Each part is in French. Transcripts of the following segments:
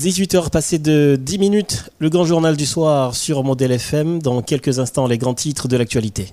18h passées de 10 minutes, le grand journal du soir sur Modèle FM. Dans quelques instants, les grands titres de l'actualité.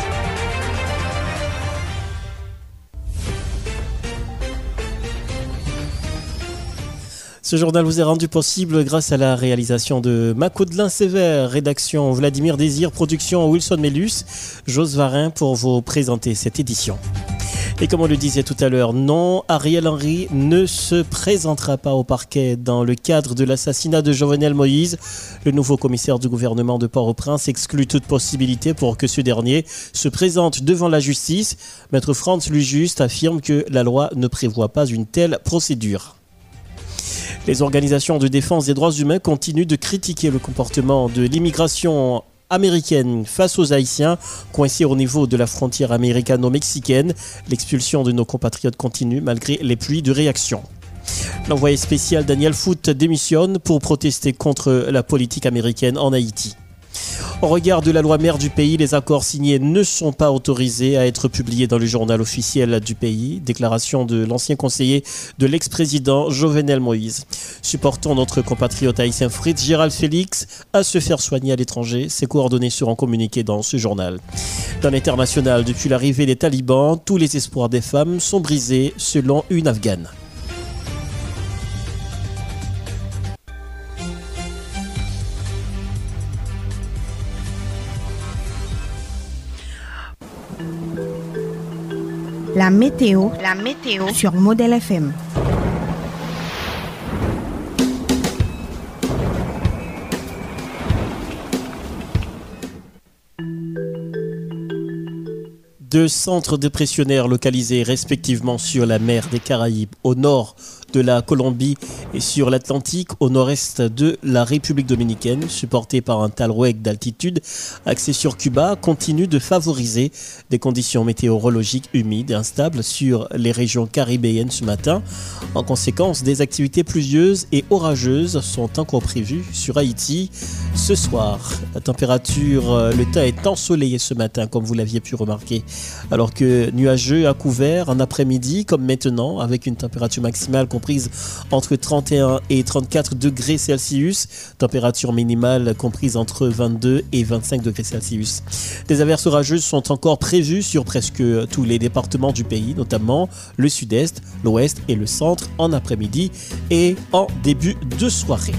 Ce journal vous est rendu possible grâce à la réalisation de Macaudelin Sévère, rédaction Vladimir Désir, production Wilson Mellus, Jos Varin pour vous présenter cette édition. Et comme on le disait tout à l'heure, non, Ariel Henry ne se présentera pas au parquet dans le cadre de l'assassinat de Jovenel Moïse. Le nouveau commissaire du gouvernement de Port-au-Prince exclut toute possibilité pour que ce dernier se présente devant la justice. Maître Franz Lujuste affirme que la loi ne prévoit pas une telle procédure. Les organisations de défense des droits humains continuent de critiquer le comportement de l'immigration américaine face aux Haïtiens coincés au niveau de la frontière américano-mexicaine. L'expulsion de nos compatriotes continue malgré les pluies de réaction. L'envoyé spécial Daniel Foote démissionne pour protester contre la politique américaine en Haïti. Au regard de la loi mère du pays, les accords signés ne sont pas autorisés à être publiés dans le journal officiel du pays. Déclaration de l'ancien conseiller de l'ex-président Jovenel Moïse. Supportons notre compatriote haïtien Fritz Gérald Félix à se faire soigner à l'étranger. Ses coordonnées seront communiquées dans ce journal. Dans l'international, depuis l'arrivée des talibans, tous les espoirs des femmes sont brisés selon une Afghane. La météo, la météo sur Modèle FM. Deux centres dépressionnaires localisés respectivement sur la mer des Caraïbes au nord de la Colombie et sur l'Atlantique au nord-est de la République dominicaine, supporté par un talweg d'altitude axé sur Cuba, continue de favoriser des conditions météorologiques humides et instables sur les régions caribéennes ce matin. En conséquence, des activités pluvieuses et orageuses sont encore prévues sur Haïti ce soir. La température, euh, le temps est ensoleillé ce matin, comme vous l'aviez pu remarquer, alors que nuageux à couvert en après-midi, comme maintenant, avec une température maximale entre 31 et 34 degrés Celsius, température minimale comprise entre 22 et 25 degrés Celsius. Des averses orageuses sont encore prévues sur presque tous les départements du pays, notamment le sud-est, l'ouest et le centre en après-midi et en début de soirée.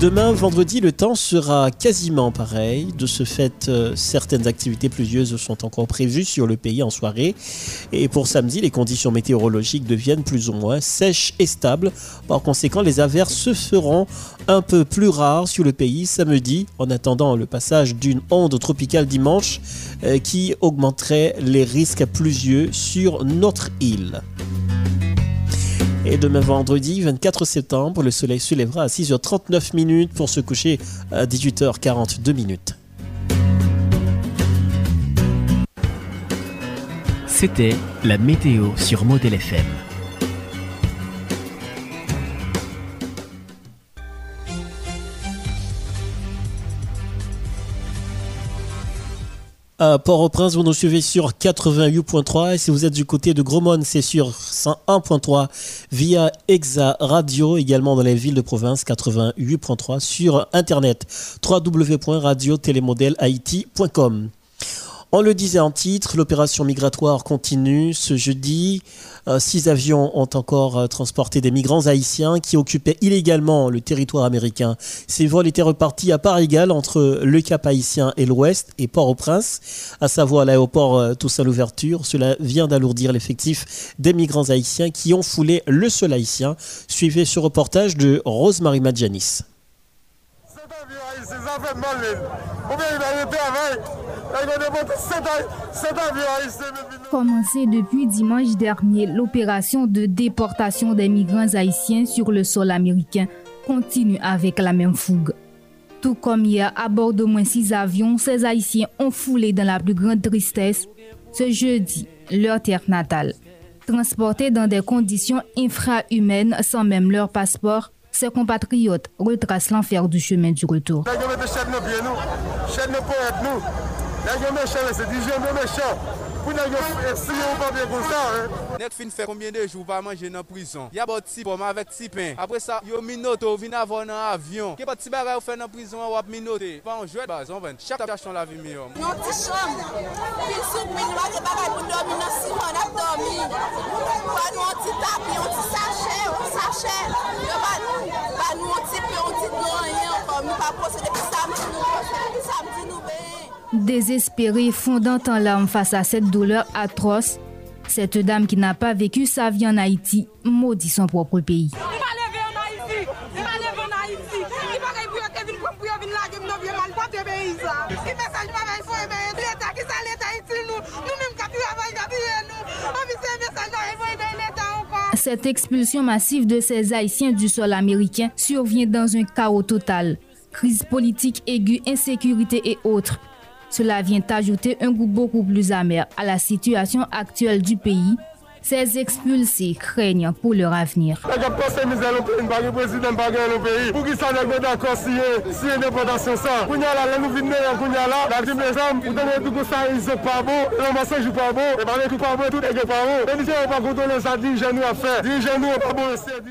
Demain, vendredi, le temps sera quasiment pareil. De ce fait, euh, certaines activités pluvieuses sont encore prévues sur le pays en soirée. Et pour samedi, les conditions météorologiques deviennent plus ou moins sèches et stables. Par conséquent, les averses se feront un peu plus rares sur le pays samedi, en attendant le passage d'une onde tropicale dimanche euh, qui augmenterait les risques pluvieux sur notre île. Et demain vendredi 24 septembre, le soleil se lèvera à 6h39 minutes pour se coucher à 18h42 minutes. C'était la météo sur Model FM. Port-au-Prince, vous nous suivez sur 88.3 et si vous êtes du côté de Gromone, c'est sur 101.3 via Exa Radio, également dans les villes de province 88.3 sur internet www.radiotélémodèlehaïti.com. On le disait en titre, l'opération migratoire continue ce jeudi. Euh, six avions ont encore euh, transporté des migrants haïtiens qui occupaient illégalement le territoire américain. Ces vols étaient repartis à part égale entre le Cap haïtien et l'Ouest et Port-au-Prince, à savoir l'aéroport euh, Toussaint l'ouverture. Cela vient d'alourdir l'effectif des migrants haïtiens qui ont foulé le sol haïtien. Suivez ce reportage de Rosemary Madjanis. Commencé depuis dimanche dernier, l'opération de déportation des migrants haïtiens sur le sol américain continue avec la même fougue. Tout comme hier, à bord d'au moins six avions, ces Haïtiens ont foulé dans la plus grande tristesse ce jeudi leur terre natale. Transportés dans des conditions infrahumaines sans même leur passeport, ses compatriotes retracent l'enfer du chemin du retour. pou nan yo si yo pa bien kon sa. Net fin fè koumyen de jou pa manje nan prison. Ya bo ti pom avèk ti pen. Apre sa, yo minoto vin avon nan avyon. Ke pa ti bagay ou fè nan prison wap minote. Pa an jwet bazon ven. Chak tap chachon la vi mi yon. Yon ti chanm. Pil souk min wate bagay pou domi nan siman ap domi. Pan nou an ti tapi, an ti sachè, an ti sachè. Yo pan nou an ti pe, an ti nou an yon. Mi pa pose depi samdi nou. Depi samdi nou be. Désespérée, fondant en larmes face à cette douleur atroce, cette dame qui n'a pas vécu sa vie en Haïti maudit son propre pays. Cette expulsion massive de ces Haïtiens du sol américain survient dans un chaos total. Crise politique aiguë, insécurité et autres cela vient ajouter un goût beaucoup plus amer à la situation actuelle du pays. Ces expulsés craignent pour leur avenir.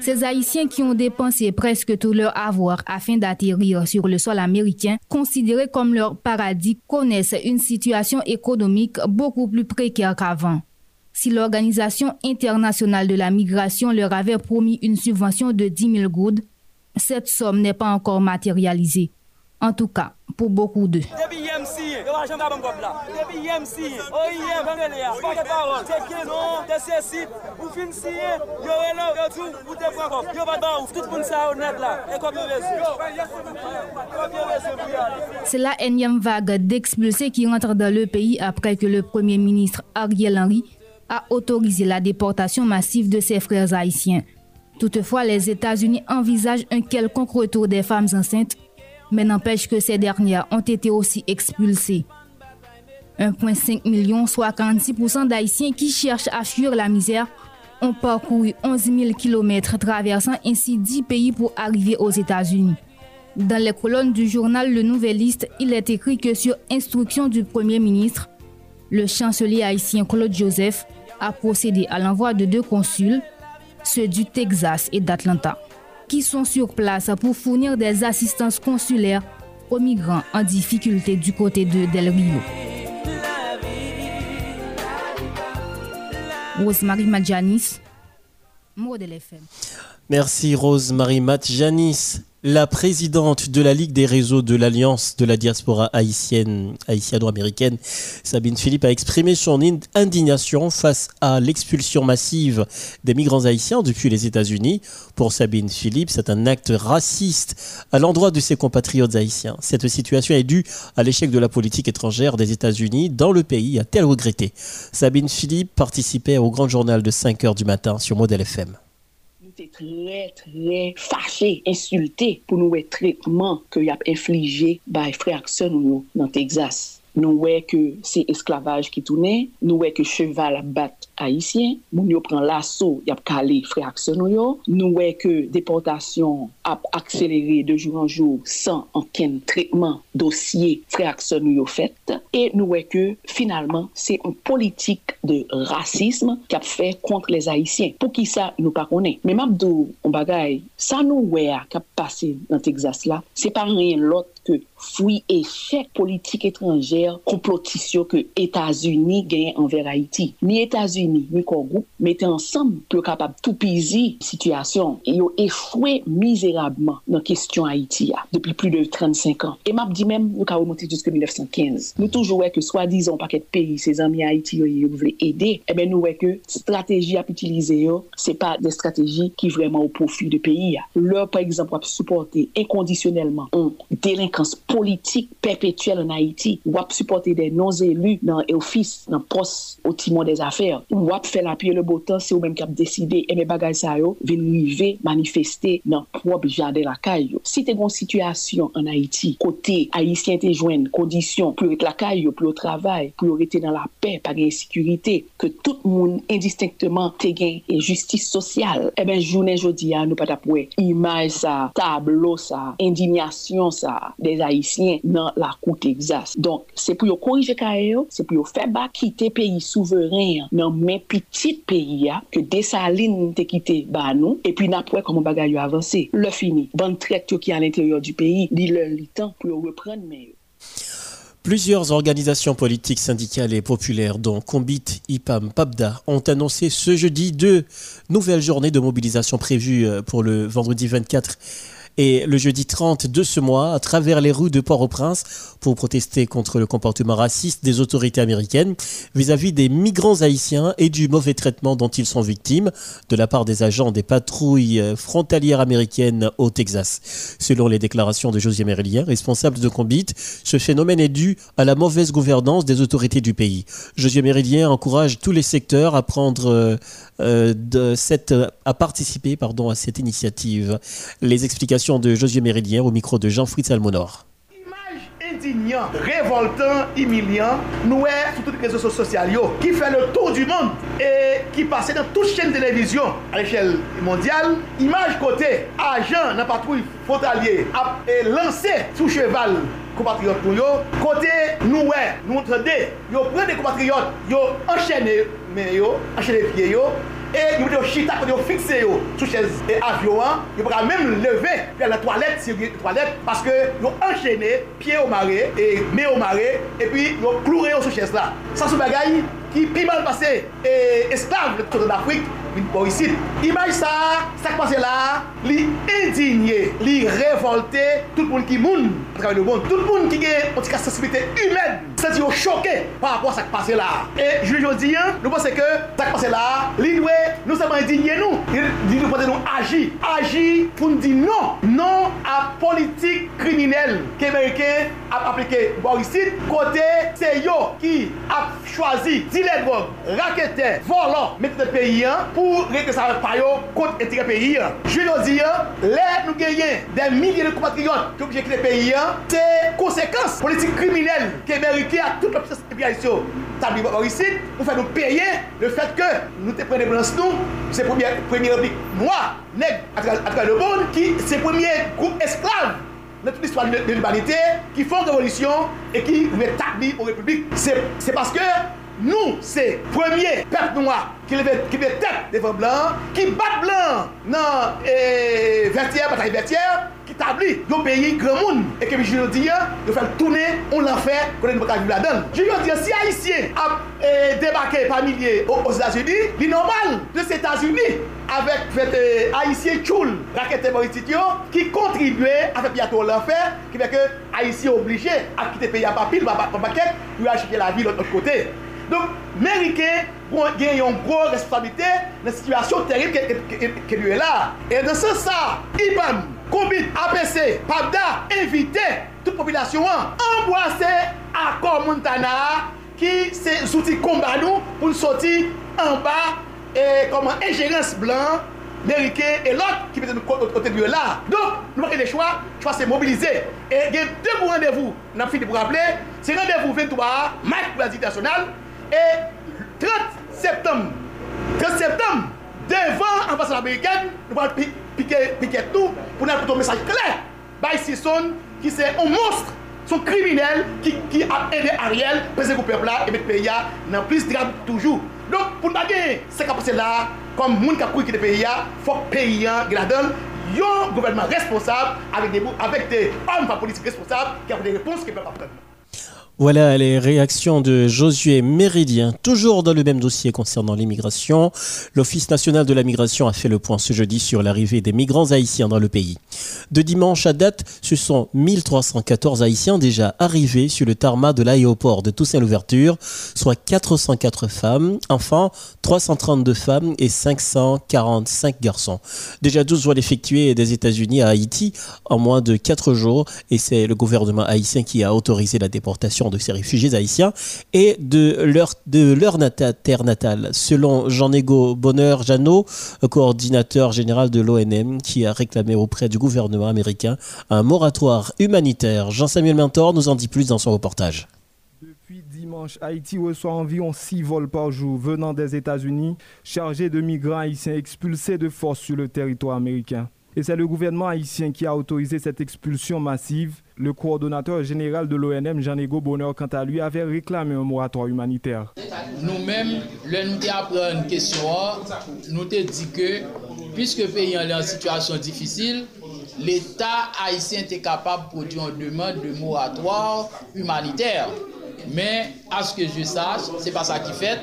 Ces Haïtiens qui ont dépensé presque tout leur avoir afin d'atterrir sur le sol américain, considérés comme leur paradis, connaissent une situation économique beaucoup plus précaire qu'avant. Si l'Organisation internationale de la migration leur avait promis une subvention de 10 000 gouttes, cette somme n'est pas encore matérialisée. En tout cas, pour beaucoup d'eux. C'est la énième vague d'expulsés qui rentre dans le pays après que le Premier ministre Ariel Henry a autorisé la déportation massive de ses frères haïtiens. Toutefois, les États-Unis envisagent un quelconque retour des femmes enceintes, mais n'empêche que ces dernières ont été aussi expulsées. 1,5 million, soit 46% d'Haïtiens qui cherchent à fuir la misère, ont parcouru 11 000 km, traversant ainsi 10 pays pour arriver aux États-Unis. Dans les colonnes du journal Le Nouvelliste, il est écrit que sur instruction du Premier ministre, le chancelier haïtien Claude Joseph a procédé à l'envoi de deux consuls, ceux du Texas et d'Atlanta, qui sont sur place pour fournir des assistances consulaires aux migrants en difficulté du côté de Del Rio. Rosemary Madjanis, Modèle FM. Merci Rose-Marie Janis. La présidente de la Ligue des réseaux de l'Alliance de la diaspora haïtienne, haïtiano-américaine, Sabine Philippe, a exprimé son indignation face à l'expulsion massive des migrants haïtiens depuis les États-Unis. Pour Sabine Philippe, c'est un acte raciste à l'endroit de ses compatriotes haïtiens. Cette situation est due à l'échec de la politique étrangère des États-Unis dans le pays, a-t-elle regretté. Sabine Philippe participait au grand journal de 5 heures du matin sur Model FM très, très fâché, insulté pour nous être traitement que y a infligé par frère nous dans Texas. Nous voyons que c'est esclavage qui tourne, nous voyons que cheval bat haïtien, moun yo prend l'assaut, y a calé frère yo, nous voyons que déportation ap akseleri de joun anjou san anken trekman dosye freakson nou yo fet e nou wè ke finalman se yon politik de rasisme ki ap fè kontre les Haitien pou ki sa nou pa konè. Men mabdou on bagay, sa nou wè a kap pase nan Texas la, se pa rien lot ke fwi echec politik etranjèr komplotisyon ke Etasuni gen anver Haiti. Ni Etasuni, ni Kongou, mette ansam pou kapap toupizi situasyon. Yo efwe mizera konsiderabman nan kestyon Haiti ya, depi pli de 35 an. E map di men, nou ka remonte jiske 1915. Nou toujou wè ke swa dizon paket peyi, se zanmi Haiti yo yo vle ede, e ben nou wè ke strategi ap utilize yo, se pa de strategi ki vreman ou profi de peyi ya. Lò, par exemple, wap supporte inkondisyonelman ou delinkans politik perpetuel an Haiti, wap supporte de non-elu nan e ofis, nan pos o timon des afer, wap fè la piye le botan se ou menm ki ap deside, e eh men bagay sa yo, ven rive manifeste nan problem jade lakay yo. Si te gon situasyon an Haiti, kote Haitien te jwen kondisyon pou ret lakay yo, pou yo travay, pou yo rete nan la pe, pa gen sekurite, ke tout moun indistinkteman te gen e justice sosyal, e ben jounen jodi an nou patapwe imaj sa, tablo sa, indignasyon sa, des Haitien nan la koute exas. Donk, se pou yo korije kay yo, se pou yo feba kite peyi souveren nan men pitit peyi ya, ke desa lin te kite ba nou, e pi napwe koman bagay yo avanse. Le fini. Traite qui à l'intérieur du le pour reprendre mais Plusieurs organisations politiques, syndicales et populaires, dont Combit, IPAM, PAPDA, ont annoncé ce jeudi deux nouvelles journées de mobilisation prévues euh, pour le vendredi 24 et le jeudi 30 de ce mois à travers les rues de Port-au-Prince pour protester contre le comportement raciste des autorités américaines vis-à-vis des migrants haïtiens et du mauvais traitement dont ils sont victimes de la part des agents des patrouilles frontalières américaines au Texas. Selon les déclarations de José Mérillien, responsable de Combit, ce phénomène est dû à la mauvaise gouvernance des autorités du pays. José Mérillien encourage tous les secteurs à prendre euh, euh, de cette, à participer pardon, à cette initiative. Les explications de Josué Méridien au micro de Jean-Fritz Almonor indignant, révoltant, humiliant, nous sur toutes les réseaux sociaux qui fait le tour du monde et qui passait dans toutes les chaînes de télévision à l'échelle mondiale. Image côté, agent dans patrouille frontalier a lancé sous cheval compatriotes pour eux. Côté nous, nous entendez, yo prennent des compatriotes, mais yo, enchaîné pieds E yon mwen yo chita kon yo fikse yo sou ches avyon an, yo bra mèm leve pe la toalet, si yon toalet, paske yo enchene, piye yo mare, e me yo mare, e pi yo kloure yo sou ches la. Sa sou bagay, ki pi mal pase e, esklav lèk chote d'Afrik, vin pou isit. Imaj sa, sak pase la, li indigne, li revolte, tout moun ki moun, tout moun ki gen antika sensibite humen, se di yo choke par rapport sak pase la. E juli jodi, nou pense ke sak pase la, li dwe nou seman indigne nou, li nou pote nou agi, agi pou nou di non, non a politik kriminel ki Amerike ap aplike pou isit, kote se yo ki ap chwazi di drogue, raqueteur, volant, mettre le pays hein, pour régler ça par contre intérêt pays. Hein. Je veux dire, là nous gagnons des milliers de compatriotes qui ont quitter le pays, hein. c'est conséquence politique criminelle qui est méritée à toute la puissance de ici, pour faire nous payer le fait que nous te prenons blancs nous, c'est le premier, premier moi, nègre, à travers le monde, qui c'est le premier groupe esclave dans toute l'histoire de l'humanité qui font révolution et qui rétablissent aux républiques. C'est parce que Nou se premye pep noua ki leve tet devan blan, ki bat blan nan e, vertier, batay vertier, ki tabli yo peyi gran moun. E kebi jyo diya, yo fel toune, on lan fe, konen nou baka jiv la den. Jyo diya, si Haitien ap e, debake pamilye os Etats-Unis, li normal de s'Etats-Unis avek fete Haitien choul rakete politik yo, ki kontribue a fe piyato lan fe, ki veke Haitien oblige a kite peyi apapil, pa paket, pou yo achike la vi l'ot kote. Donk, Merike gen yon gro responsabilite nan situasyon terib ke lue la. E de se sa, IBAM, Koubit, APC, PABDA, evite tout populasyon an, anboase akor Montana ki se souti komba nou pou souti anba e koman enjerens blan Merike e lot ki pete nou kote lue la. Donk, nou wakè de chwa, chwa se mobilize. E gen debou randevou nan fini pou rappele, se randevou 23 mak pou la dik nasyonal Et 30 septembre, 30 septembre, devant ambassade américaine, nous allons piquer, tout pour nous donner un message clair. By Sisson, qui c'est un monstre, son criminel qui, qui a aidé Ariel, président du peuple et mettre le pays dans plus grave toujours. Donc, pour nous gagner ces capacités-là, comme les gens qui ont quitté le pays, il faut que le pays ait un gouvernement responsable avec des, avec des hommes politiques responsables qui ont des réponses que le peuple Voilà les réactions de Josué Méridien. Toujours dans le même dossier concernant l'immigration, l'Office national de la migration a fait le point ce jeudi sur l'arrivée des migrants haïtiens dans le pays. De dimanche à date, ce sont 1314 haïtiens déjà arrivés sur le tarmac de l'aéroport de Toussaint-L'Ouverture, soit 404 femmes, enfants, 332 femmes et 545 garçons. Déjà 12 vols effectués des États-Unis à Haïti en moins de 4 jours et c'est le gouvernement haïtien qui a autorisé la déportation de ces réfugiés haïtiens et de leur, terre natale. Selon Jean-Nego Bonheur Jeannot, coordinateur général de l'ONM, qui a réclamé auprès du gouvernement américain un moratoire humanitaire. Jean-Samuel Mentor nous en dit plus dans son reportage. Depuis dimanche, Haïti reçoit environ 6 vols par jour venant des États-Unis chargés de migrants haïtiens expulsés de force sur le territoire américain. Et c'est le gouvernement haïtien qui a autorisé cette expulsion massive. Le coordonnateur général de l'ONM, Jean-Ego Bonheur, quant à lui, avait réclamé un moratoire humanitaire. Nous-mêmes, nous nous une question, nous avons dit que, puisque le pays est en situation difficile, l'État haïtien était capable de produire une demande de moratoire humanitaire. Mais, à ce que je sache, ce n'est pas ça qui fait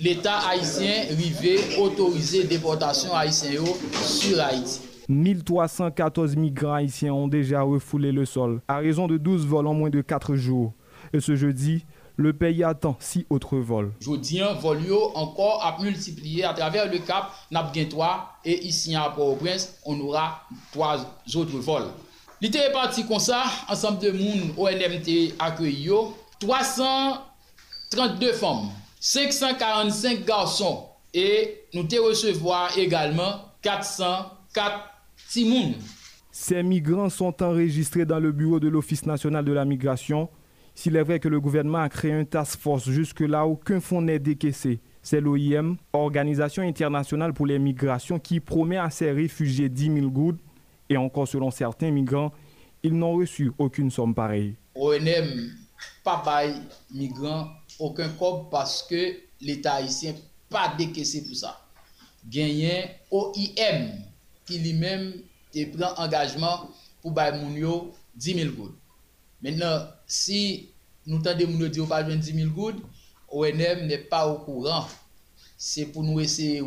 l'État haïtien rivé autoriser déportation haïtienne sur Haïti. 1314 migrants haïtiens ont déjà refoulé le sol, à raison de 12 vols en moins de 4 jours. Et ce jeudi, le pays attend 6 autres vols. Jeudi, un vol encore à multiplier à travers le Cap, Nabguintois et ici à Port-au-Prince, on aura 3 autres vols. L'idée est parti comme ça, ensemble de monde ONMT accueilli 332 femmes 545 garçons et nous te recevoir également 404 timoun. Ces migrants sont enregistrés dans le bureau de l'Office national de la migration. S'il est vrai que le gouvernement a créé un task force, jusque-là, aucun fonds n'est décaissé. C'est l'OIM, Organisation internationale pour les migrations, qui promet à ces réfugiés 10 000 gouttes. Et encore selon certains migrants, ils n'ont reçu aucune somme pareille. ONM, pas bail migrants aucun cob parce que l'État haïtien pas décaissé pour ça. Gagné OIM qui lui-même prend engagement pour bailler moun 10 000 gouttes. Maintenant, si nous tendons moun dire pas 10 000 gouttes, ONM n'est pas au courant. C'est pour nous essayer,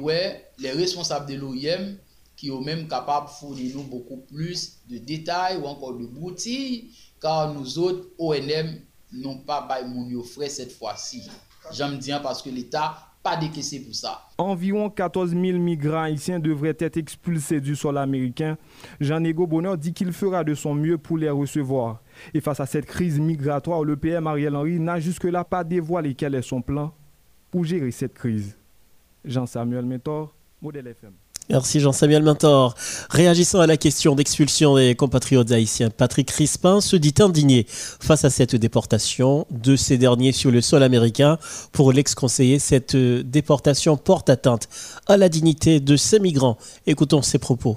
les responsables de l'OIM qui sont même capables de fournir beaucoup plus de détails ou encore de boutilles, car nous autres, ONM, n'ont pas bail mon frais cette fois-ci. J'aime dire parce que l'État pas décaissé pour ça. Environ 14 000 migrants haïtiens devraient être expulsés du sol américain. Jean-Ego Bonheur dit qu'il fera de son mieux pour les recevoir. Et face à cette crise migratoire, le PM Ariel Henry n'a jusque-là pas dévoilé quel est son plan pour gérer cette crise. Jean-Samuel Mentor, Modèle FM. Merci Jean-Samuel Mentor. Réagissant à la question d'expulsion des compatriotes haïtiens, Patrick Crispin se dit indigné face à cette déportation de ces derniers sur le sol américain. Pour l'ex-conseiller, cette déportation porte atteinte à la dignité de ces migrants. Écoutons ses propos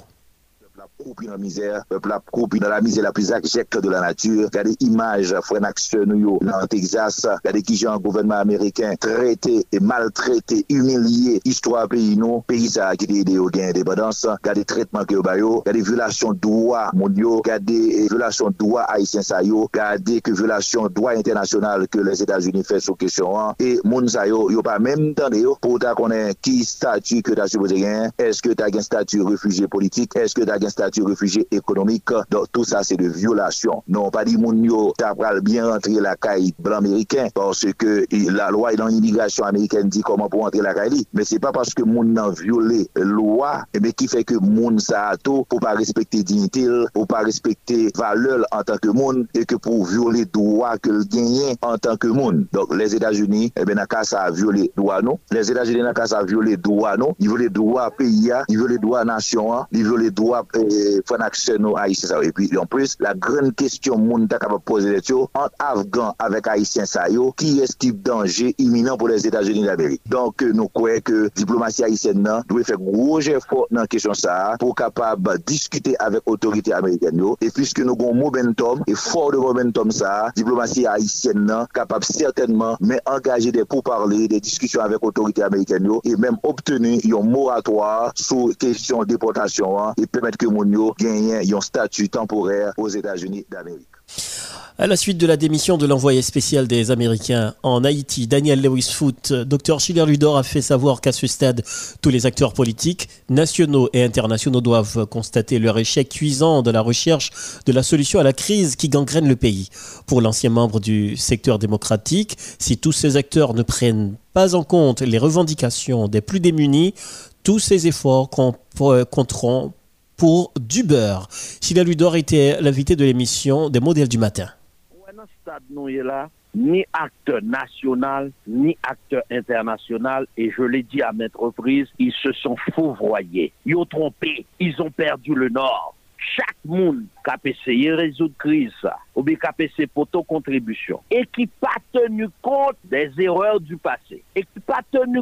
koupi nan mizer, pepl ap koupi nan la mizer la plus akjek de la nature. Imaj fwen aksyon nou yo nan Texas, gade ki jan gouvernement Ameriken trete e maltrete, humiliye, histwa peyi nou, peyi sa akite ide yo gen debadans, gade tretman ke yo bayo, gade violasyon doua moun yo, gade violasyon doua Haitien sa yo, gade ke violasyon doua internasyonal ke les Etats-Unis fè sou kesyon an, e moun sa yo, yo pa menm tande yo, pou ta konen ki statu ke ta souboze gen, eske ta gen statu refugie politik, eske ta gen statu réfugiés économiques. Donc tout ça, c'est de violation. Non, pas dit moun yo bien rentrer la caille blanc américain parce que la loi dans l'immigration américaine dit comment pour rentrer la caille. Mais c'est pas parce que moun nan violé loi, mais qui fait que moun sa tout pour pas respecter dignité, pour pas respecter valeur en tant que moun et que pour violer droit que le gagne en tant que moun. Donc les États-Unis, eh ben, ça a violé droit non? Les États-Unis n'a ça a violé droit non? Ils violent droit pays, ils violent droit nation, ils violent droit eh, fwen aksyon nou Haitien sa yo. E pi, en plus, la gren kestyon moun ta kapap pose let yo, ant Afgan avek Haitien sa yo, ki estip danje iminan pou les Etats-Unis d'Amerik. Donk nou kwe ke diplomasy Haitien nan, dwe fek groje fò nan kestyon sa, pou kapap diskute avek otorite Ameriken yo, e pwiske nou gon momentum, e fò de momentum sa, diplomasy Haitien nan, kapap certainman men angaje de pou parli, de diskusyon avek otorite Ameriken yo, e menm obtenu yon moratoir sou kestyon deportasyon an, e pwemet ke moun yo genyen yon temporaire aux États-Unis d'Amérique. À la suite de la démission de l'envoyé spécial des Américains en Haïti, Daniel Lewis Foote, Dr Schiller Ludor a fait savoir qu'à ce stade, tous les acteurs politiques, nationaux et internationaux doivent constater leur échec cuisant de la recherche de la solution à la crise qui gangrène le pays. Pour l'ancien membre du secteur démocratique, si tous ces acteurs ne prennent pas en compte les revendications des plus démunis, tous ces efforts compteront pour du beurre. Ludor était l'invité de l'émission des modèles du matin. ni acteur national, ni acteur international, et je l'ai dit à maintes reprises, ils se sont fourvoyés. Ils ont trompé, ils ont perdu le nord. Chaque monde qui a essayé de résoudre la crise, ou essayé pour contribution, et qui n'a pas tenu compte des erreurs du passé, et qui n'a pas tenu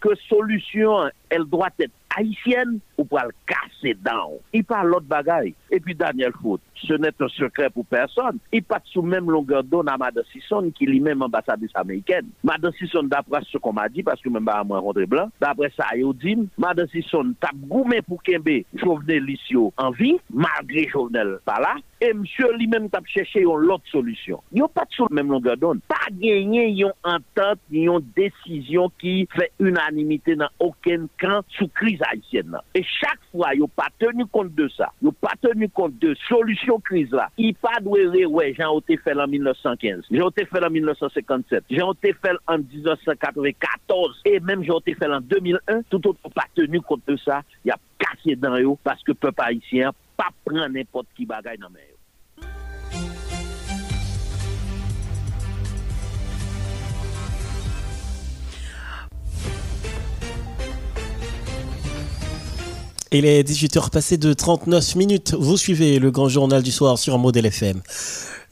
que la solution, elle doit être haïtienne ou le casser down. Il parle l'autre bagaille. Et puis Daniel Foot, ce n'est un secret pour personne. Il pas sous même longueur d'onde à Madame Sisson, qui lui-même ambassadrice américaine. Madame Sisson, d'après ce qu'on m'a dit, parce que même pas à moi rentré blanc, d'après ça, dit, Madame Sisson tape goumé pour Kembe Jovenel Lissio en vie, malgré Jovenel et monsieur lui-même tape cherché une autre solution. Il a pas sous même longueur d'onde. Pas gagné une entente, une décision qui fait unanimité dans aucun camp sous crise haïtienne. Et chaque fois, ils n'ont pas tenu compte de ça. Ils n'ont pas tenu compte de solution crise là. Ils pas doué, ouais, Jean été fait en 1915. Jean été fait en 1957. Jean été fait en 1994. Et même Jean été fait en 2001. Tout autre pas tenu compte de ça. Il y a cassé dans eux parce que le peuple haïtien pas prendre n'importe qui bagaille dans eux. Il est 18h passé de 39 minutes. Vous suivez le grand journal du soir sur Modèle FM.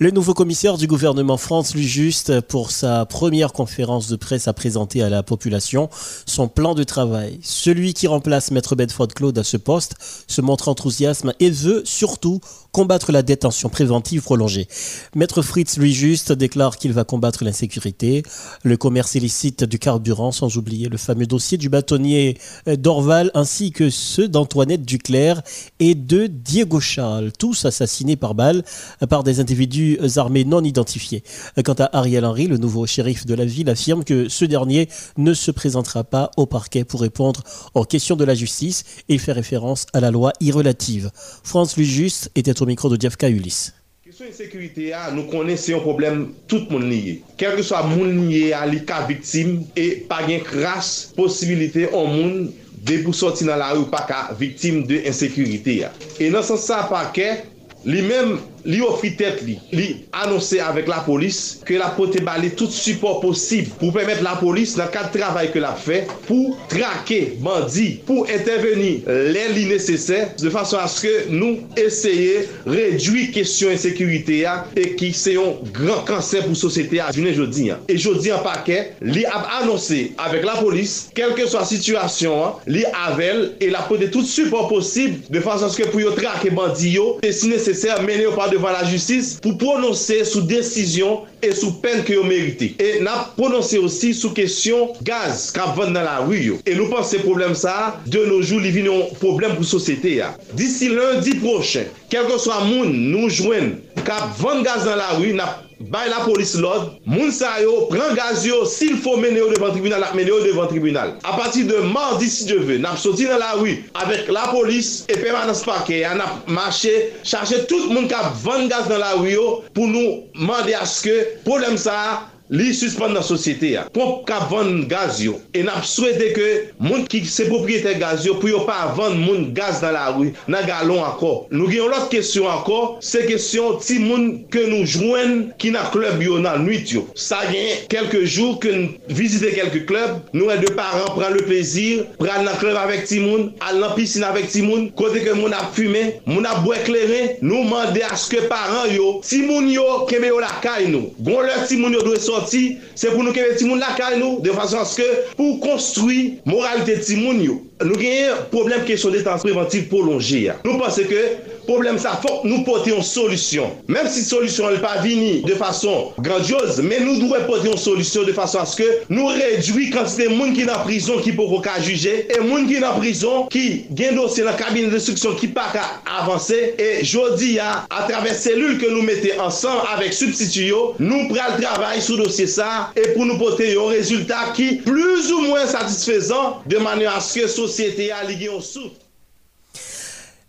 Le nouveau commissaire du gouvernement France, lui juste, pour sa première conférence de presse, a présenté à la population son plan de travail. Celui qui remplace Maître Bedford Claude à ce poste se montre enthousiasme et veut surtout combattre la détention préventive prolongée. Maître Fritz, lui juste, déclare qu'il va combattre l'insécurité, le commerce illicite du carburant, sans oublier le fameux dossier du bâtonnier Dorval, ainsi que ceux d'Antoinette Duclerc et de Diego Charles, tous assassinés par balle par des individus armées non identifiées. Quant à Ariel Henry, le nouveau shérif de la ville affirme que ce dernier ne se présentera pas au parquet pour répondre aux questions de la justice et fait référence à la loi irrelative. France Lujuste était au micro de Jeff Ulysse. Question insécurité, nous connaissons un problème tout le monde lié. Quel que soit le monde lié à l'ICA victime et pas de grâce possibilité au monde de sortir dans la rue pas victime de insécurité. Et dans ce sens, parquet, lui-même li li ofri tet li, li anonsè avèk la polis ke la pote bali tout support posib pou pèmèt la polis nan kat travay ke la fè pou trake bandi, pou interveni lè li nesesè de fason aske nou esye redwi kesyon ensekurite ya e ki se yon gran kanser pou sosete ya jounen jodi ya. E jodi an pakè li ap anonsè avèk la polis kelke swa situasyon li avèl e la pote tout support posib de fason aske pou yo trake bandi yo e si nesesè menè yo pa devan la justis pou prononse sou desisyon e sou pen ki yo merite. E nap prononse osi sou kesyon gaz kap vande nan la riyo. E nou pan se problem sa, de nou jou li vin yon problem pou sosete ya. Disi lundi prochen, kelke swa moun nou jwen kap vande gaz nan la riyo, nap bay la polis lod, moun sa yo, pren gaz yo, sil fo mene yo devan tribunal, ak mene yo devan tribunal. A pati de mardi si je ve, nap soti nan la wii, avek la polis, e permanans pake, an ap mache, chache tout moun kap van gaz nan la wii yo, pou nou mande aske, problem sa a, li suspend nan sosyete ya. Pon ka vande gaz yo. E nap souwete ke moun ki se propriyete gaz yo pou yo pa vande moun gaz nan la rou, nan galon anko. Nou gen yon lot kesyon anko, se kesyon ti moun ke nou jwen ki nan klub yo nan nwit yo. Sa gen kelke jou ke nou vizite kelke klub, nou e de paran pran le plezir, pran nan klub avek ti moun, al nan pisine avek ti moun, kote ke moun ap fume, moun ap bo ekleren, nou mande aske paran yo, ti moun yo keme yo la kay nou. Gon lè ti moun yo dwe sot sorti, se pou nou kebe timoun lakay nou, de fason aske pou konstrui moralite timoun yo. Nou genye problem kesyon detan preventiv prolonje ya. Nou pense ke problem sa fok nou pote yon solusyon. Mem si solusyon el pa vini de fason grandiose, men nou dwe pote yon solusyon de fason aske nou redwi kante moun ki nan prison ki pou pou ka juje, e moun ki nan prison ki gen dosye nan kabine de suksyon ki pa ka avanse, e jodi ya, a traves selul ke nou mette ansan avek substituyo, nou pral travay sou dosye sa, e pou nou pote yon rezultat ki plus ou mwen satisfezan de manye aske sosyete ya li gen yon souf.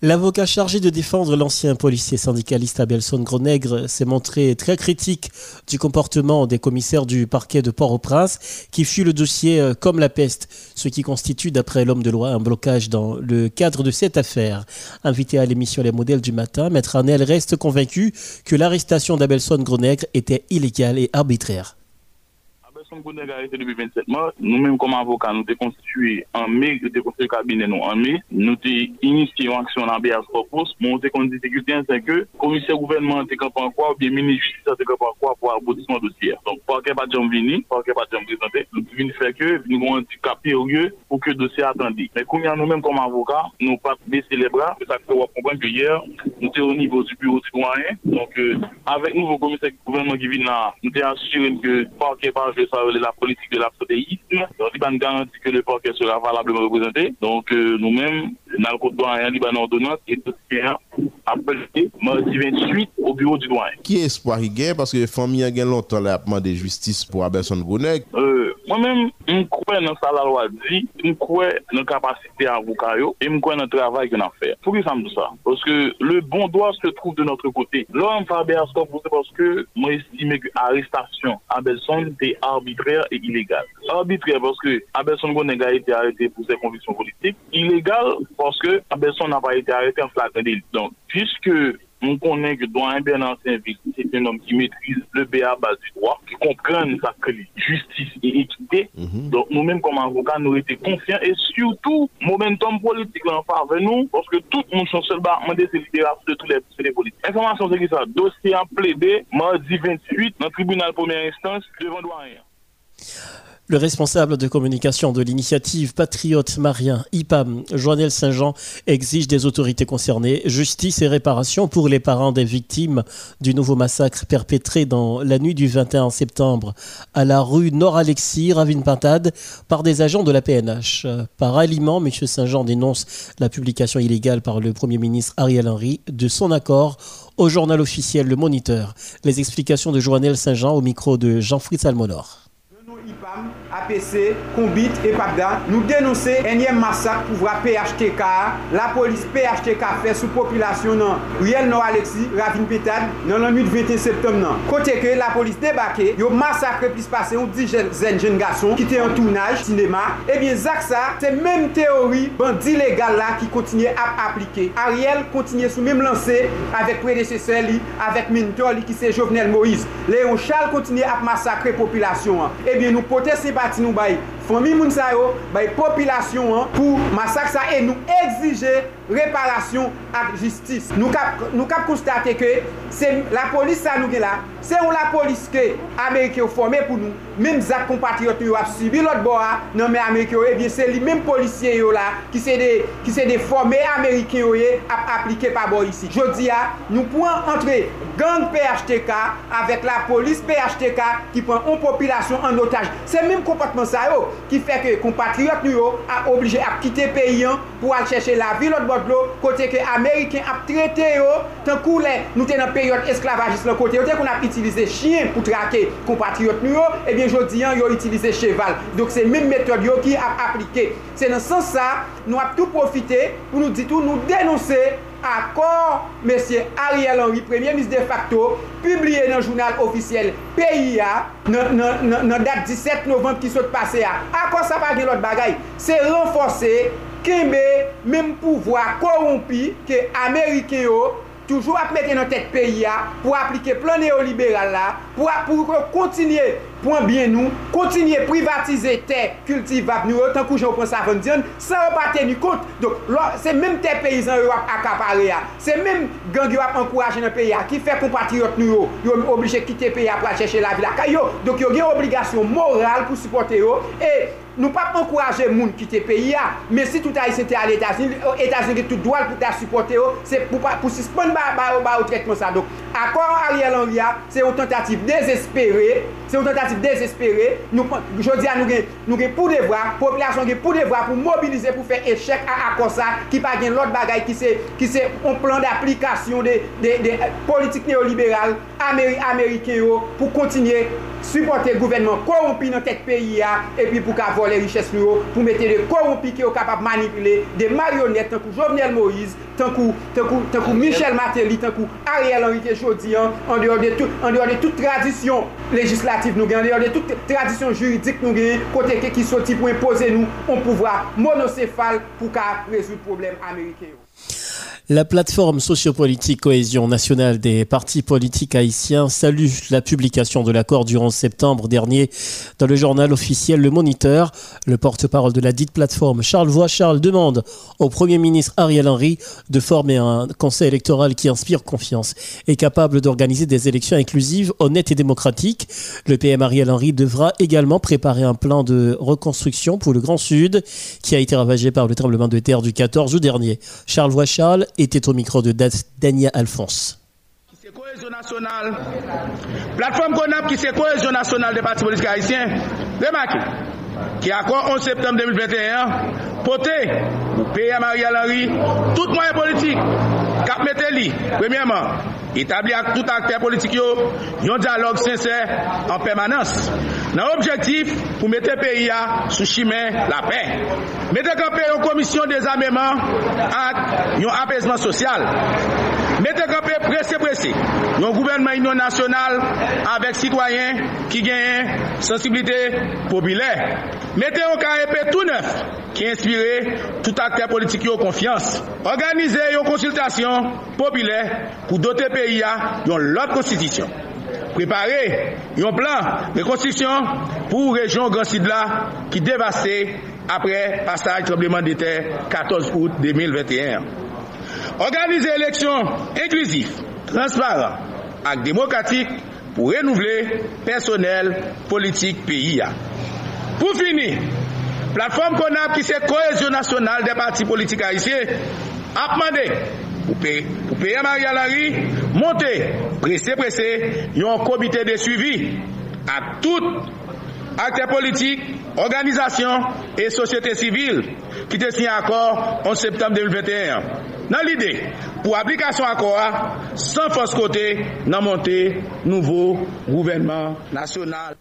L'avocat chargé de défendre l'ancien policier syndicaliste Abelson Gronègre s'est montré très critique du comportement des commissaires du parquet de Port-au-Prince qui fut le dossier euh, comme la peste, ce qui constitue d'après l'homme de loi un blocage dans le cadre de cette affaire. Invité à l'émission Les modèles du matin, Maître Arnel reste convaincu que l'arrestation d'Abelson Gronègre était illégale et arbitraire. fèm konen garete debi 27 mars, nou menm kom avoka nou te konstituye an me, nou te konstituye kabine nou an me, nou te inisye yon aksyon nan beyaz propos, moun te kon disekutye an se ke, komisye gouvenman te kapan kwa ou bien mini justisa te kapan kwa pou arbodisman dosyer. Donk parke pa jom vini, parke pa jom prezante, nou vini fè ke, vini gwen ti kapi ou ye pou ke dosyer atandi. Men koun ya nou menm kom avoka, nou pat bese le bra, sa kre wap kompren ke yer, nou te o nivou du bureau citoyen, donk avèk nou vou komisye gouvenman ki vini la, nou te asyren ke parke pa jwe sa Euh, la politique de l'absodéisme. Donc, il garantit que le parquet sera valablement représenté. Donc, euh, nous-mêmes, dans le code douanier liban ordonnance et tout à partir mardi 28 au bureau du douanier. Qui espoir il gagne parce que les familles gagnent longtemps la de justice pour Aberson Gonek? Euh, moi-même, je crois dans ça la loi dit, je crois dans la capacité avocat et je crois dans le travail qu'on a fait. Pour ça me dit ça? Parce que le bon droit se trouve de notre côté. L'homme va Aberson parce que moi estime que l'arrestation Aberson était arbitraire et illégale. Arbitraire parce que Aberson Gonek a été arrêté pour ses convictions politiques. Illégale parce que Abelson n'a pas été arrêté en flagrant délit. Donc, puisque on connaît que Doyen Bernard Saint-Vic, c'est un homme qui maîtrise le BA base du droit, qui comprend sa justice et équité. Mhm. Donc, nous-mêmes, comme avocats, nous étions confiants et surtout, momentum politique en faveur nous, parce que tout le monde, bar, c'est libération de tous les, politiques. Information, c'est que ça, dossier en plaidé, mardi 28, dans le tribunal première instance, devant Doyen. Le responsable de communication de l'initiative Patriote Marien, IPAM, Joannel Saint-Jean, exige des autorités concernées justice et réparation pour les parents des victimes du nouveau massacre perpétré dans la nuit du 21 septembre à la rue Nord-Alexis, Ravine-Pintade, par des agents de la PNH. Par aliment, M. Saint-Jean dénonce la publication illégale par le Premier ministre Ariel Henry de son accord au journal officiel Le Moniteur. Les explications de Joannel Saint-Jean au micro de Jean-Fritz Almonor. APC, Kombit e Pagda, nou denonse enye masak pouvra PHTK, la polis PHTK fè sou popilasyon nan Riel No Alexi, Ravine Petad, nan lan 8-21 septem nan. Kote ke la polis debake, yo masakre plis pase ou di zen jen gason, ki te yon tournaj, sinema, ebyen eh zak sa, se menm teori bandi legal la ki kontinye ap aplike. Ariel kontinye sou menm lanse, avek predesese li, avek mentor li ki se Jovenel Moïse. Leon Charles kontinye ap masakre popilasyon an. Eh ebyen nou pote se ba bati nou bay. Fami moun sa yo, bay popilasyon an pou masak sa e nou exije reparasyon ak jistis. Nou kap, nou kap konstate ke, se la polis sa nou gen la, se ou la polis ke Amerike ou forme pou nou, mem zak kompatriot nou ap subi lot bo a, nan men Amerike ou e, bien se li mem polisye yo la, ki se de, ki se de forme Amerike ou e, ap aplike pa bo isi. Jodi a, nou pou an entre gang PHTK, avek la polis PHTK, ki pren an popilasyon an otaj. Se mem kompatman sa yo, ki fe ke kompatriot nou yo, a oblige ap kite peyi an, pou al cheshe la vi lot bo anglo, kote ke Ameriken ap trete yo, tan kou le nou te nan peryot esklavajes lan kote yo, te kon ap itilize chien pou trake kompatriot nou yo, ebyen jodi an yo itilize cheval. Dok se men metode yo ki ap aplike. Se nan san sa, nou ap tou profite pou nou ditou nou denonse akor mesye Ariel Henry, premier mis de facto, publie nan jounal ofisyel PIA nan, nan, nan dat 17 novembre ki sot pase a. Akor sa pa gen lot bagay, se renforse kembe menm pouvwa korompi ke Amerike yo toujou ap mette nan tet peyi ya pou aplike plan neoliberal la, pou, pou kontinye pon bien nou, kontinye privatize te kultivab nou tan kou jen ou pon sa diyon, san ou pa teni kont. Donk, se menm te peyizan yo ap akapare ya, se menm gang yo ap ankouraje nan peyi ya, ki fe kompatriot nou yo, yo oblije kite peyi ya pou a chèche la vila. Ka yo, donk yo gen obligasyon moral pou supporte yo, e... Nou pa pou ankouraje moun ki te peyi ya, men si tout a yi se te al Etats-Unis, Etats-Unis tout doal pou ta supporte yo, se pou, pou sispon ba, ba, ba ou tretman sa. Donk, akor Ariel Henry ya, se ou tentatif desespere, se ou tentatif desespere, nou, jodi ya nou gen, nou gen pou devwa, populasyon gen pou devwa pou mobilize pou fe echec a akor sa, ki pa gen lot bagay ki se, ki se on plan d'applikasyon de, de, de, de politik neoliberal, Ameri, Amerike yo, pou kontinye supporte gouvenman korompi nan tek peyi ya, epi pou kavon. vole riches nou yo, pou mette de korompi ki yo kapap manipule, de marionet tankou Jovenel Moïse, tankou, tankou, tankou Michel Martelly, tankou Ariel Henry T. Jodian, an deor de tout, an deor de tout tradisyon legislatif nou gen, an deor de tout tradisyon juridik nou gen, kote ke ki soti pou impose nou, an pouvwa monosefal pou ka rezout problem Ameriken yo. La plateforme sociopolitique Cohésion nationale des partis politiques haïtiens salue la publication de l'accord du 11 septembre dernier dans le journal officiel Le Moniteur. Le porte-parole de la dite plateforme, Charles Voix-Charles, demande au Premier ministre Ariel Henry de former un conseil électoral qui inspire confiance et capable d'organiser des élections inclusives, honnêtes et démocratiques. Le PM Ariel Henry devra également préparer un plan de reconstruction pour le Grand Sud qui a été ravagé par le tremblement de terre du 14 août dernier. Charles Voix-Charles était au micro de Dania Alphonse. Cohésion nationale, plateforme CONAP qui c'est cohésion nationale des partis politiques haïtiens, remarquez, ki akwa 11 septem 2021, pote pou peye Mariel Henry tout mwenye politik kap mette li, premièman, etabli ak tout akter politik yo, yon diyalog sensè en permanans. Nan objektif pou mette peyi ya sou chimè la pey. Mette kapè yon komisyon dezamèman ak yon apèzman sosyal. Mete kapè presè presè, yon gouvernement union nasyonal avèk sitwayen ki genyen sensibilite popilè. Mete yon karepe tout neuf ki inspire tout akter politik yo konfians. Organize yon konsultasyon popilè pou dote peyi ya yon lot konstitisyon. Prepare yon plan rekonstitisyon pou rejon Gansidla ki devaste apre pasaj trembleman de terre 14 out 2021. Organize eleksyon inklusif, transparent ak demokratik pou renouvle personel politik peyi ya. Pou fini, platform kon ap ki se koesyon nasyonal de parti politik a isye, ap mande pou peye Maria Larry monte prese prese yon komite de suivi ak tout akte politik, organizasyon e sosyete sivil ki te sin akor 11 septembre 2021. Dans l'idée, pour application accord, sans force côté, dans monter nouveau gouvernement national.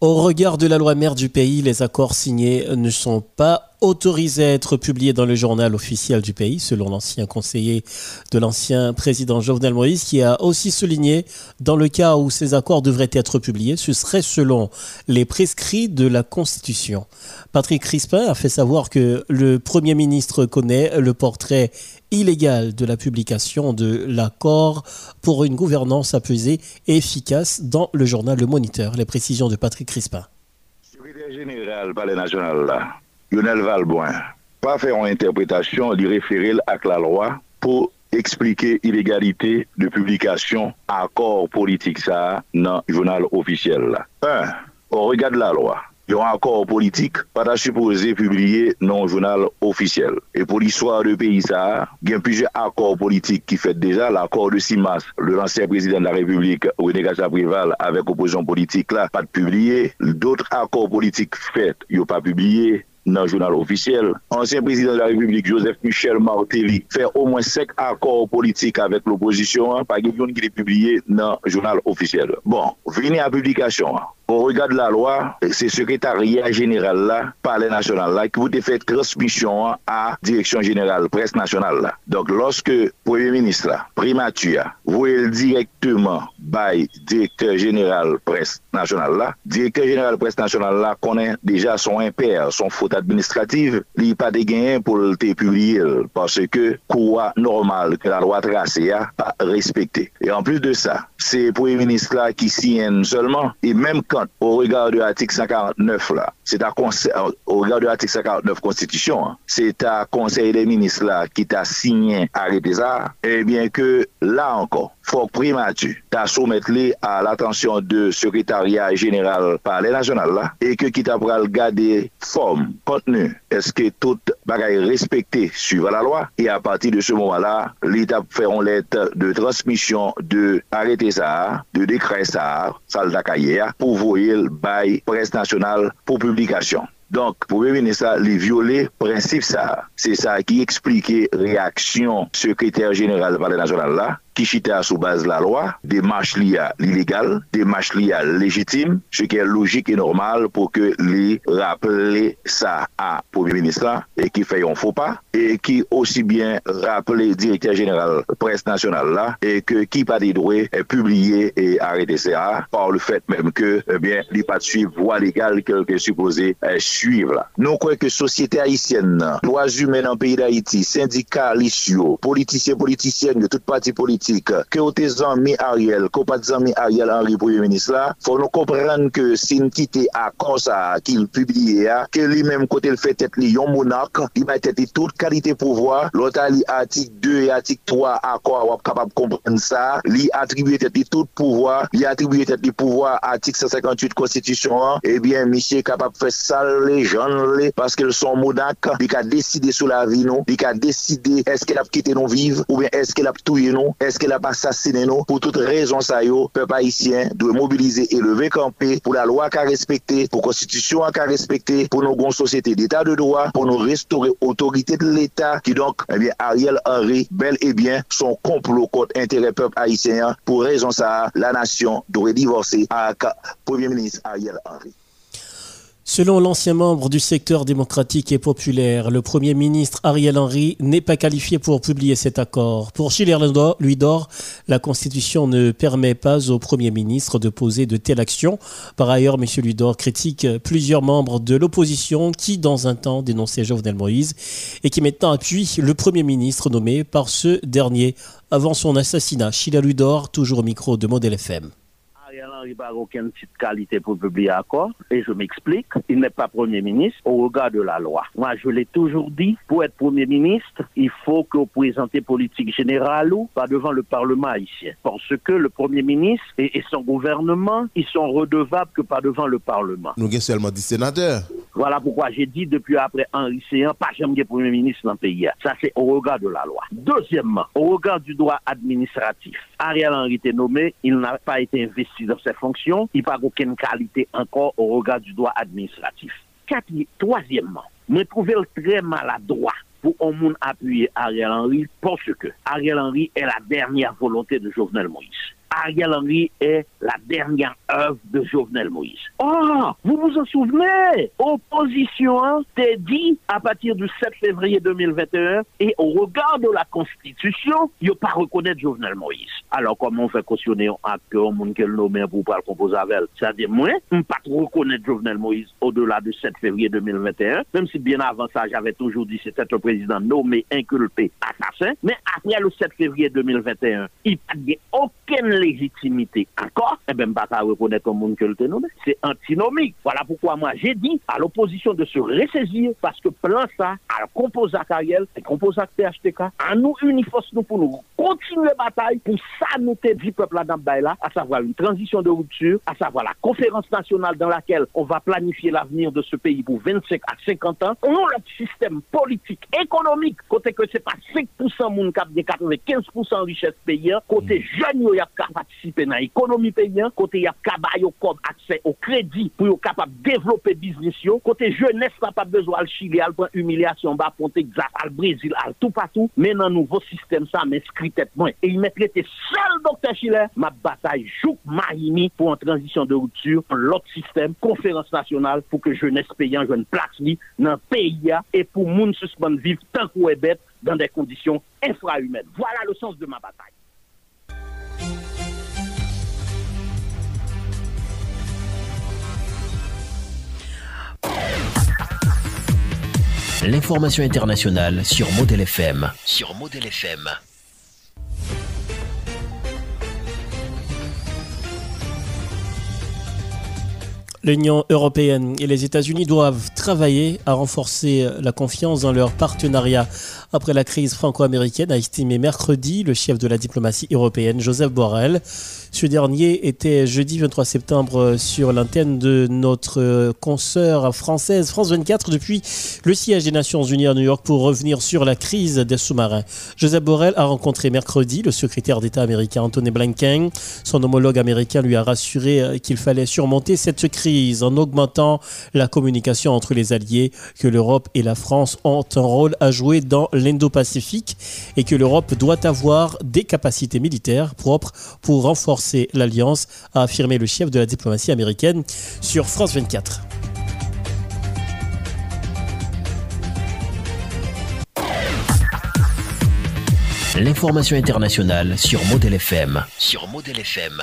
Au regard de la loi mère du pays, les accords signés ne sont pas autorisés à être publiés dans le journal officiel du pays, selon l'ancien conseiller de l'ancien président Jovenel Moïse, qui a aussi souligné, dans le cas où ces accords devraient être publiés, ce serait selon les prescrits de la Constitution. Patrick Crispin a fait savoir que le Premier ministre connaît le portrait illégal de la publication de l'accord pour une gouvernance apaisée et efficace dans le journal Le Moniteur. Les précisions de Patrick Crispin. Lionel Valboin, pas faire une interprétation du référé à la loi pour expliquer illégalité de publication accord politique ça dans le journal officiel là. Un, on regarde la loi yon akor politik pata supose publiye nan jounal ofisyel. E pou l'histoire de peyi sa, gen pije akor politik ki fet deja, l'akor de Simas, le lansyen prezident de la republik, René Gachaprival, avek opozyon politik la, pat publiye, doutre akor politik fet, yon pa publiye nan jounal ofisyel. Ansyen prezident de la republik, Joseph Michel Martelly, fe o mwen sek akor politik avek l'opozisyon, pa gen yon ki li publiye nan jounal ofisyel. Bon, vini a publikasyon an. On regarde la loi, c'est secrétariat général là, palais national là, qui vous fait transmission à direction générale, presse nationale. Donc, lorsque Premier ministre là, primature, voyez directement bay direkteur general pres nasyonal la. Direkteur general pres nasyonal la konen deja son imper, son fote administrativ, li pa de genyen pou te publie parce ke kouwa normal ke la loi trase ya pa respekte. Et en plus de se pou e ministre la ki siyen seulement, et même quand au regard de l'article 149 là, c'est au regard de l'article 149 constitution, c'est à conseil des ministres là qui t'a signé arrêté ça, et bien que là encore, faut primatu t'a soumettre à l'attention de secrétariat général par les nationales là, et que qui t'a garder forme, contenu, est-ce que tout bagaille respecté suivant la loi, et à partir de ce moment-là, l'État fait une lettre de transmission de arrêté ça, de décret ça, salle d'accueil, pour voyer le bail presse nationale pour publication. Donc, pour revenir ça, les violer, principe ça, c'est ça qui explique réaction secrétaire général par national là, qui chita sous base la loi, des marches liées à l'illégal, des marches liées à légitime, ce qui est logique et normal pour que les rappeler ça à Premier ministre et qui fait un faux pas, et qui aussi bien rappeler directeur général presse nationale là, et que qui pas des droits est publié et arrêté ça par le fait même que, eh bien, il pas de suivre voie légale que, est supposé eh, suivre là. Nous croyons que société haïtienne, lois humaines en pays d'Haïti, syndicats, politiciens, politiciennes de toute partie politique, que au tes amis Ariel, que pas amis Ariel Henry premier ministre faut nous comprendre que si nous quitter à ça qu'il publie que lui-même côté le fait tête li yon monarque, il va tête toute qualité pouvoir, l'autre li article 2 et article 3 accord ou capable comprendre ça, li attribuer tête tout pouvoir, li attribuer tête pouvoir article 158 constitution, eh bien monsieur capable faire ça les gens parce qu'ils sont monarques, il a décidé sur la vie nous, il a décidé est-ce qu'elle a quitté nous vivre ou bien est-ce qu'elle a tué nous, qu'elle a assassiné nous pour toute raison ça yo peuple haïtien doit mobiliser et lever camper pour la loi qu'a respecté pour la constitution qu'a respecté pour nos grandes sociétés d'état de droit pour nous restaurer autorité de l'état qui donc eh bien Ariel Henry bel et bien son complot contre intérêt peuple haïtien pour raison ça la nation doit divorcer avec premier ministre Ariel Henry Selon l'ancien membre du secteur démocratique et populaire, le Premier ministre Ariel Henry n'est pas qualifié pour publier cet accord. Pour Schiller Luidor, la Constitution ne permet pas au Premier ministre de poser de telles actions. Par ailleurs, M. Luidor critique plusieurs membres de l'opposition qui, dans un temps, dénonçaient Jovenel Moïse et qui maintenant appuient le Premier ministre nommé par ce dernier avant son assassinat. Schiller Ludor, toujours au micro de Model FM il n'a aucune qualité pour publier accord. Et je m'explique, il n'est pas Premier ministre au regard de la loi. Moi, je l'ai toujours dit, pour être Premier ministre, il faut que vous présentez politique générale ou pas devant le Parlement haïtien. Parce que le Premier ministre et, son gouvernement, ils sont redevables que pas devant le Parlement. Nous avons seulement 10 sénateurs. Voilà pourquoi j'ai dit depuis après Henri Séan, pas jamais Premier ministre dans le pays. Ça, c'est au regard de la loi. Deuxièmement, au regard du droit administratif. Ariel Henry était nommé, il n'a pas été investi dans ses fonctions, il n'a aucune qualité encore au regard du droit administratif. Troisièmement, me trouvais très maladroit pour au monde appuyer Ariel Henry parce que Ariel Henry est la dernière volonté de Jovenel Moïse. Ariel Henry est la dernière œuvre de Jovenel Moïse. Oh, vous vous en souvenez? Opposition hein, t'est dit à partir du 7 février 2021 et au regard de la Constitution, il ne pas reconnaître Jovenel Moïse. Alors comment on fait cautionner un acteur, monde qu'elle nomme pour pas le composer avec C'est-à-dire, moi, je ne pas reconnaître Jovenel Moïse au-delà du 7 février 2021, même si bien avant ça, j'avais toujours dit c'était un président nommé, inculpé, assassin. Mais après le 7 février 2021, il n'y a aucune légitimité encore, eh bien, pas reconnaître comme monde que le nommé. C'est antinomique. Voilà pourquoi moi j'ai dit à l'opposition de se ressaisir parce que plan ça, à la composant Ariel, à composant PHTK, à nous uniformer nous pour nous continuer la bataille pour ça nous dit peuple là, à savoir une transition de rupture, à savoir la conférence nationale dans laquelle on va planifier l'avenir de ce pays pour 25 à 50 ans. On a le système politique, économique, côté que c'est pas 5% moun cap de 95% richesse paysan, côté mm. jeunes y a participer dans l'économie paysan, côté y a kabay comme accès au crédit pour être capable de développer business yo, côté jeunesse pas besoin de Chili, al prend humiliation, bas ponte exact, al Brésil, al tout partout, mais dans nouveau système ça m'inscrit tête moins. Et il m'a traité seul docteur Chile, ma bataille joue Miami pour une transition de rupture, l'autre système, conférence nationale pour que jeunesse paysan joue une place dans le pays et pour moun suspendre vivre tant qu'on est bête dans des conditions infrahumaines. Voilà le sens de ma bataille. L'information internationale sur Model FM. Sur Model FM. L'Union européenne et les États-Unis doivent travailler à renforcer la confiance dans leur partenariat après la crise franco-américaine, a estimé mercredi le chef de la diplomatie européenne, Joseph Borrell. Ce dernier était jeudi 23 septembre sur l'antenne de notre consoeur française France 24 depuis le siège des Nations Unies à New York pour revenir sur la crise des sous-marins. Joseph Borrell a rencontré mercredi le secrétaire d'État américain Anthony Blinken. Son homologue américain lui a rassuré qu'il fallait surmonter cette crise en augmentant la communication entre les alliés, que l'Europe et la France ont un rôle à jouer dans l'Indo-Pacifique et que l'Europe doit avoir des capacités militaires propres pour renforcer l'alliance, a affirmé le chef de la diplomatie américaine sur France 24. L'information internationale sur Model FM. Sur Model FM.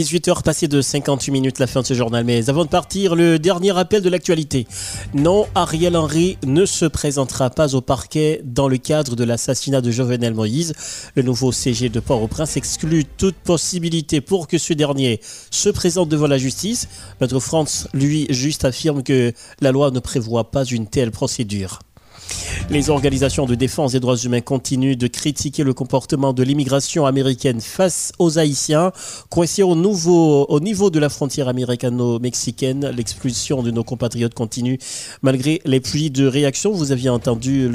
18h passées de 58 minutes, la fin de ce journal. Mais avant de partir, le dernier rappel de l'actualité. Non, Ariel Henry ne se présentera pas au parquet dans le cadre de l'assassinat de Jovenel Moïse. Le nouveau CG de Port-au-Prince exclut toute possibilité pour que ce dernier se présente devant la justice. Maître France, lui, juste affirme que la loi ne prévoit pas une telle procédure. Les organisations de défense des droits humains continuent de critiquer le comportement de l'immigration américaine face aux Haïtiens. Coincés au, au niveau de la frontière américano-mexicaine, l'expulsion de nos compatriotes continue malgré les pluies de réactions. Vous aviez entendu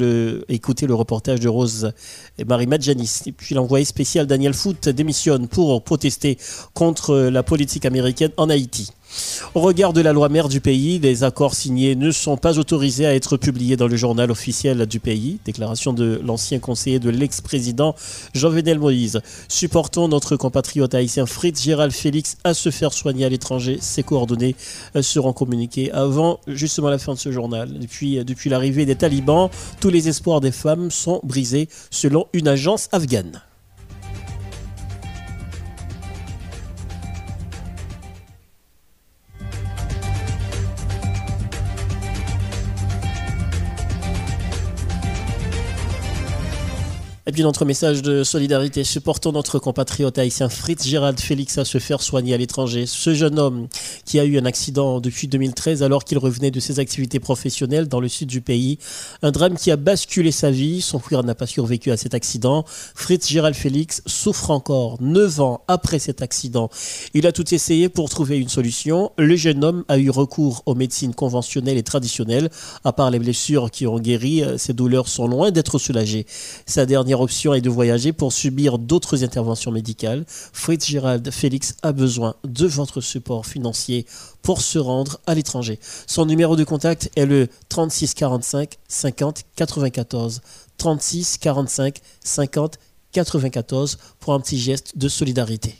écouter le reportage de Rose et Marie Madjanis. Et puis l'envoyé spécial Daniel Foote démissionne pour protester contre la politique américaine en Haïti. Au regard de la loi mère du pays, les accords signés ne sont pas autorisés à être publiés dans le journal officiel du pays. Déclaration de l'ancien conseiller de l'ex-président Jovenel Moïse. Supportons notre compatriote haïtien Fritz Gérald Félix à se faire soigner à l'étranger. Ses coordonnées euh, seront communiquées avant justement la fin de ce journal. Depuis, euh, depuis l'arrivée des talibans, tous les espoirs des femmes sont brisés selon une agence afghane. Et puis notre message de solidarité, supportons notre compatriote haïtien Fritz Gérald Félix à se faire soigner à l'étranger. Ce jeune homme qui a eu un accident depuis 2013 alors qu'il revenait de ses activités professionnelles dans le sud du pays. Un drame qui a basculé sa vie. Son frère n'a pas survécu à cet accident. Fritz Gérald Félix souffre encore 9 ans après cet accident. Il a tout essayé pour trouver une solution. Le jeune homme a eu recours aux médecines conventionnelles et traditionnelles. À part les blessures qui ont guéri, ses douleurs sont loin d'être soulagées. Sa dernière option est de voyager pour subir d'autres interventions médicales. Fritz Gérald Félix a besoin de votre support financier pour se rendre à l'étranger. Son numéro de contact est le 36 45 50 94. 36 45 50 94 pour un petit geste de solidarité.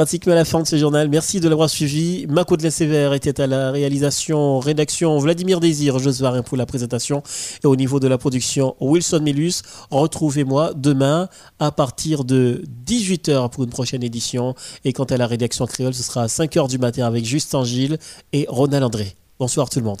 Pratiquement à la fin de ce journal. Merci de l'avoir suivi. Macaudelin Sévère était à la réalisation, rédaction, Vladimir Désir, Josvarin pour la présentation. Et au niveau de la production, Wilson Milus. Retrouvez-moi demain à partir de 18h pour une prochaine édition. Et quant à la rédaction créole, ce sera à 5h du matin avec Justin Gilles et Ronald André. Bonsoir tout le monde.